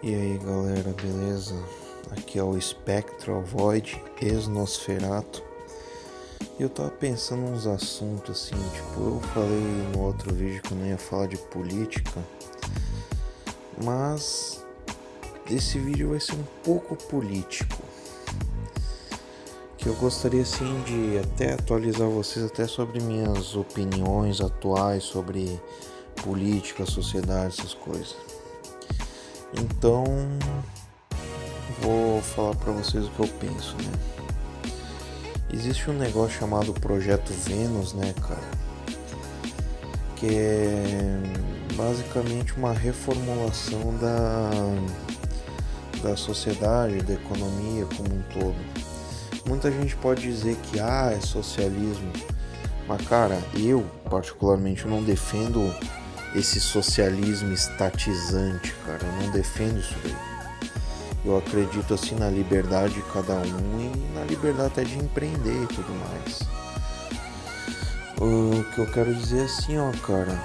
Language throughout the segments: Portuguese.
E aí galera, beleza? Aqui é o Spectral Void Esnosferato. Eu tava pensando uns assuntos assim, tipo, eu falei no outro vídeo que eu não ia falar de política, mas esse vídeo vai ser um pouco político. Que eu gostaria assim de até atualizar vocês até sobre minhas opiniões atuais sobre política, sociedade, essas coisas. Então, vou falar para vocês o que eu penso, né? Existe um negócio chamado Projeto Vênus, né, cara? Que é basicamente uma reformulação da, da sociedade, da economia como um todo. Muita gente pode dizer que ah, é socialismo, mas cara, eu particularmente não defendo esse socialismo estatizante, cara. Eu não defendo isso daí. Eu acredito assim na liberdade de cada um e na liberdade até de empreender e tudo mais. O que eu quero dizer é assim, ó, cara.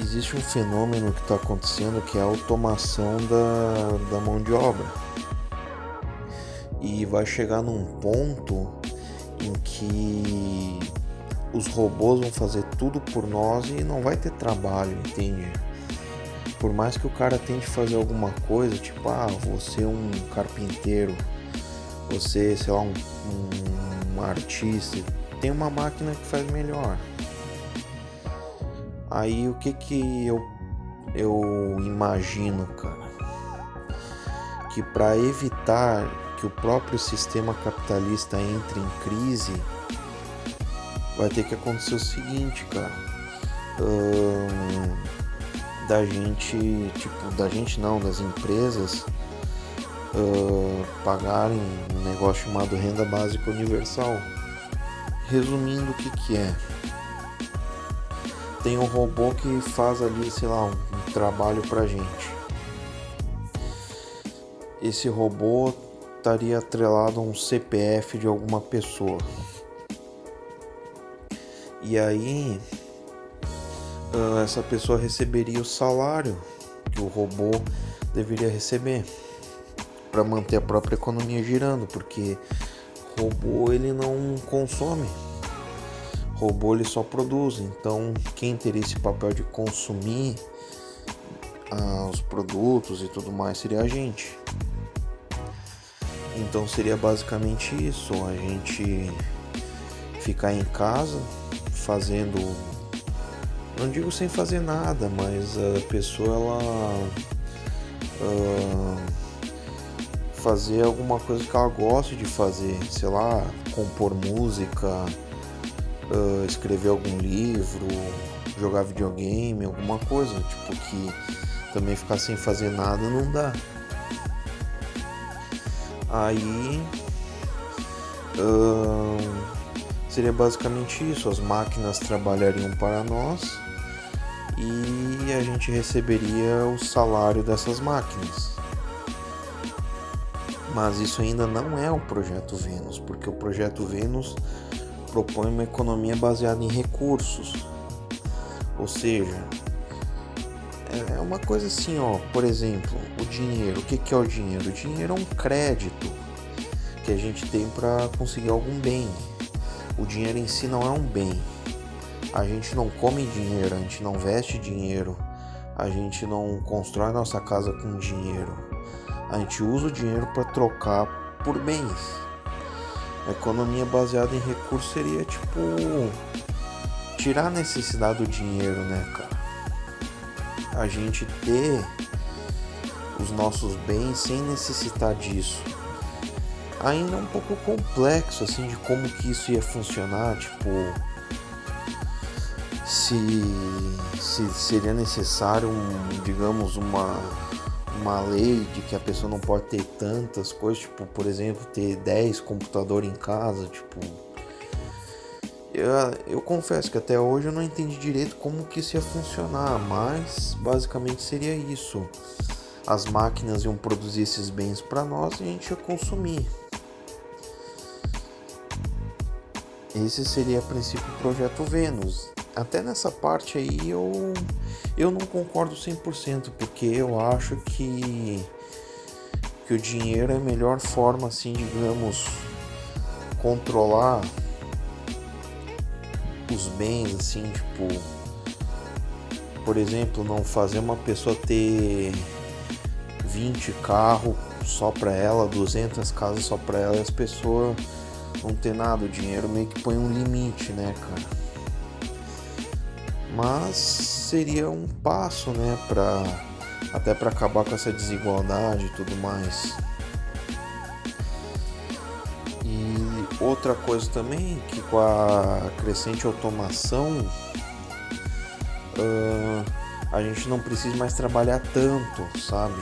Existe um fenômeno que está acontecendo que é a automação da, da mão de obra. E vai chegar num ponto em que os robôs vão fazer tudo por nós e não vai ter trabalho, entende? Por mais que o cara tente fazer alguma coisa, tipo, ah, você é um carpinteiro, você, sei lá, um, um, um artista, tem uma máquina que faz melhor. Aí o que que eu, eu imagino, cara? Que para evitar que o próprio sistema capitalista entre em crise, vai ter que acontecer o seguinte, cara. da gente, tipo, da gente não, das empresas uh, pagarem um negócio chamado renda básica universal. Resumindo, o que, que é? Tem um robô que faz ali, sei lá, um, um trabalho pra gente. Esse robô estaria atrelado a um CPF de alguma pessoa. E aí uh, essa pessoa receberia o salário que o robô deveria receber para manter a própria economia girando, porque robô ele não consome, robô ele só produz. Então quem teria esse papel de consumir uh, os produtos e tudo mais seria a gente. Então seria basicamente isso, a gente ficar em casa fazendo, não digo sem fazer nada, mas a pessoa ela uh, fazer alguma coisa que ela goste de fazer, sei lá, compor música, uh, escrever algum livro, jogar videogame, alguma coisa, tipo que também ficar sem fazer nada não dá. Aí uh, Seria basicamente isso: as máquinas trabalhariam para nós e a gente receberia o salário dessas máquinas. Mas isso ainda não é o projeto Vênus, porque o projeto Vênus propõe uma economia baseada em recursos. Ou seja, é uma coisa assim, ó, por exemplo, o dinheiro. O que é o dinheiro? O dinheiro é um crédito que a gente tem para conseguir algum bem o dinheiro em si não é um bem. A gente não come dinheiro, a gente não veste dinheiro, a gente não constrói nossa casa com dinheiro. A gente usa o dinheiro para trocar por bens. A economia baseada em recursos seria tipo tirar a necessidade do dinheiro, né, cara? A gente ter os nossos bens sem necessitar disso ainda um pouco complexo assim de como que isso ia funcionar, tipo se, se seria necessário um, digamos uma uma lei de que a pessoa não pode ter tantas coisas, tipo, por exemplo, ter 10 computadores em casa, tipo, eu, eu confesso que até hoje eu não entendi direito como que isso ia funcionar, mas basicamente seria isso. As máquinas iam produzir esses bens para nós e a gente ia consumir. Esse seria a princípio o projeto Vênus. Até nessa parte aí eu, eu não concordo 100%, porque eu acho que que o dinheiro é a melhor forma, assim, digamos, controlar os bens, assim, tipo, por exemplo, não fazer uma pessoa ter 20 carros só para ela, 200 casas só para ela e as pessoas não ter nada. O dinheiro meio que põe um limite, né, cara? Mas seria um passo, né, para até para acabar com essa desigualdade e tudo mais. E outra coisa também que com a crescente automação uh, a gente não precisa mais trabalhar tanto, sabe?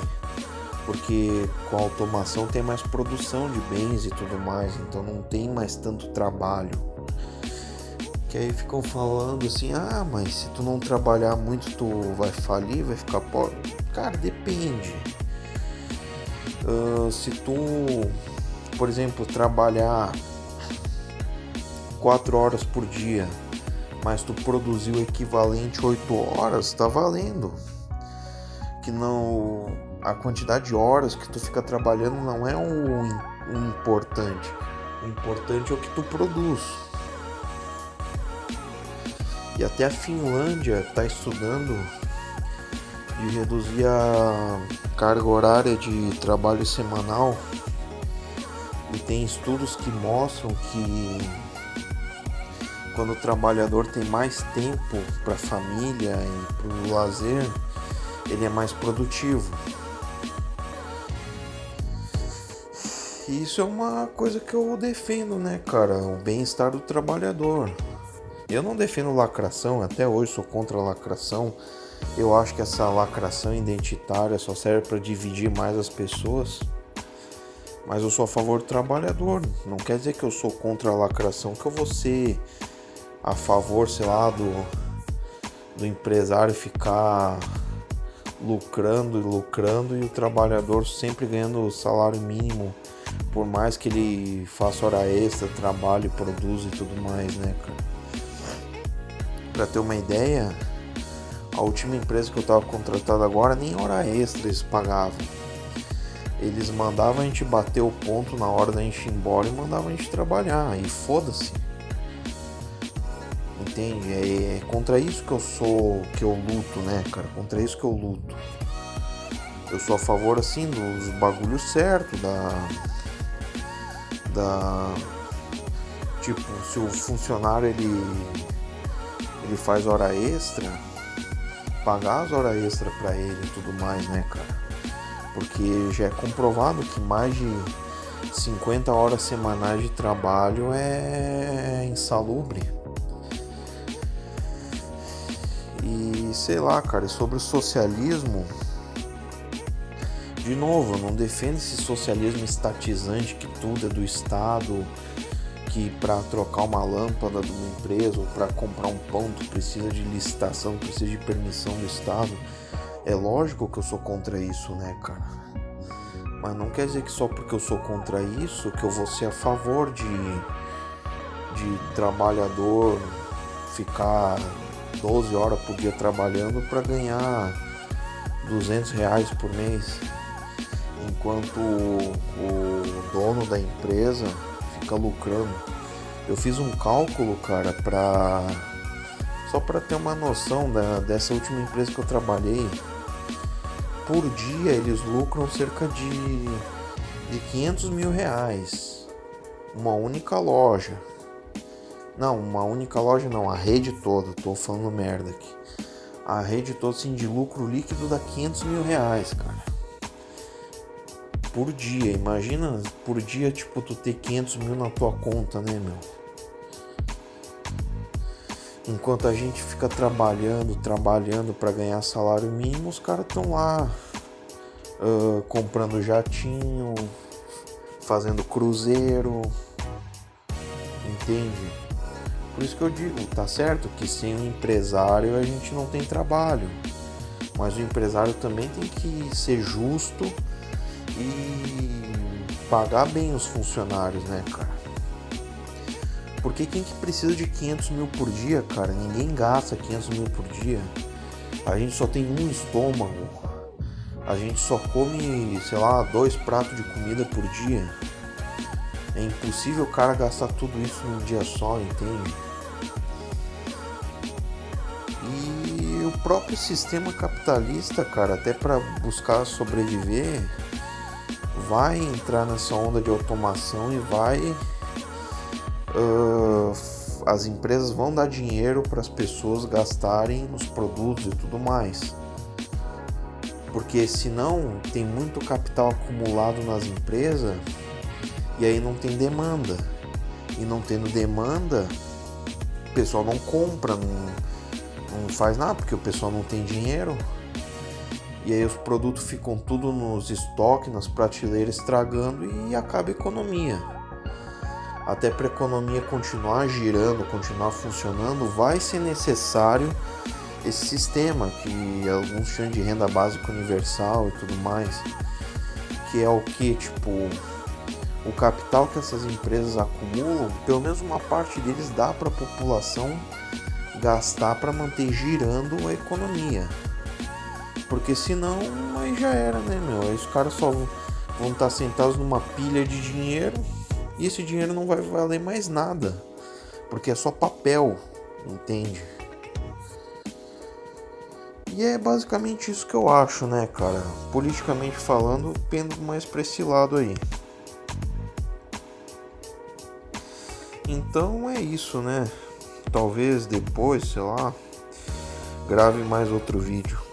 Porque com a automação tem mais produção de bens e tudo mais, então não tem mais tanto trabalho. Que aí ficam falando assim: ah, mas se tu não trabalhar muito, tu vai falir, vai ficar pobre. Cara, depende. Uh, se tu, por exemplo, trabalhar 4 horas por dia, mas tu produzir o equivalente 8 horas, tá valendo. Que não a quantidade de horas que tu fica trabalhando não é o, importante. O importante é o que tu produz. E até a Finlândia está estudando de reduzir a carga horária de trabalho semanal. E tem estudos que mostram que quando o trabalhador tem mais tempo para a família e para o lazer, ele é mais produtivo. E isso é uma coisa que eu defendo, né, cara? O bem-estar do trabalhador. Eu não defendo lacração, até hoje sou contra a lacração. Eu acho que essa lacração identitária só serve para dividir mais as pessoas. Mas eu sou a favor do trabalhador. Não quer dizer que eu sou contra a lacração, que eu vou ser a favor, sei lá, do, do empresário ficar lucrando e lucrando e o trabalhador sempre ganhando o salário mínimo por mais que ele faça hora extra, trabalhe, produza e tudo mais, né, cara? Pra ter uma ideia, a última empresa que eu tava contratado agora, nem hora extra eles pagavam. Eles mandavam a gente bater o ponto na hora da gente ir embora e mandavam a gente trabalhar. E foda-se. Entende? É, é contra isso que eu sou, que eu luto, né, cara? Contra isso que eu luto. Eu sou a favor, assim, dos bagulhos certos, da da tipo se o funcionário ele ele faz hora extra pagar as horas extra para ele e tudo mais né cara? Porque já é comprovado que mais de 50 horas semanais de trabalho é insalubre. E sei lá cara sobre o socialismo de novo, não defendo esse socialismo estatizante que tudo é do Estado, que para trocar uma lâmpada de uma empresa ou para comprar um pão tu precisa de licitação, precisa de permissão do Estado. É lógico que eu sou contra isso, né, cara? Mas não quer dizer que só porque eu sou contra isso que eu vou ser a favor de, de trabalhador ficar 12 horas por dia trabalhando para ganhar 200 reais por mês enquanto o dono da empresa fica lucrando. Eu fiz um cálculo, cara, para só para ter uma noção da, dessa última empresa que eu trabalhei. Por dia eles lucram cerca de, de 500 mil reais. Uma única loja. Não, uma única loja não, a rede toda. Tô falando merda aqui. A rede toda, assim, de lucro líquido dá 500 mil reais, cara por dia. Imagina por dia, tipo, tu ter 500 mil na tua conta, né, meu? Enquanto a gente fica trabalhando, trabalhando para ganhar salário mínimo, os caras estão lá uh, comprando jatinho, fazendo cruzeiro, entende? Por isso que eu digo, tá certo que sem o empresário a gente não tem trabalho, mas o empresário também tem que ser justo e pagar bem os funcionários, né, cara? Porque quem que precisa de 500 mil por dia, cara? Ninguém gasta 500 mil por dia. A gente só tem um estômago. a gente só come, sei lá, dois pratos de comida por dia. É impossível o cara gastar tudo isso num dia só, entende? E o próprio sistema capitalista, cara, até para buscar sobreviver, vai entrar nessa onda de automação e vai. Uh, as empresas vão dar dinheiro para as pessoas gastarem nos produtos e tudo mais. Porque senão tem muito capital acumulado nas empresas e aí não tem demanda. E não tendo demanda, o pessoal não compra, não, não faz nada porque o pessoal não tem dinheiro. E aí os produtos ficam tudo nos estoques, nas prateleiras estragando e acaba a economia. Até para a economia continuar girando, continuar funcionando, vai ser necessário esse sistema que alguns chamam de renda básica universal e tudo mais, que é o que tipo o capital que essas empresas acumulam, pelo menos uma parte deles dá para a população gastar para manter girando a economia. Porque senão aí já era, né, meu? Aí os caras só vão estar sentados numa pilha de dinheiro e esse dinheiro não vai valer mais nada. Porque é só papel, entende? E é basicamente isso que eu acho, né, cara? Politicamente falando, pendo mais pra esse lado aí. Então é isso, né? Talvez depois, sei lá, grave mais outro vídeo.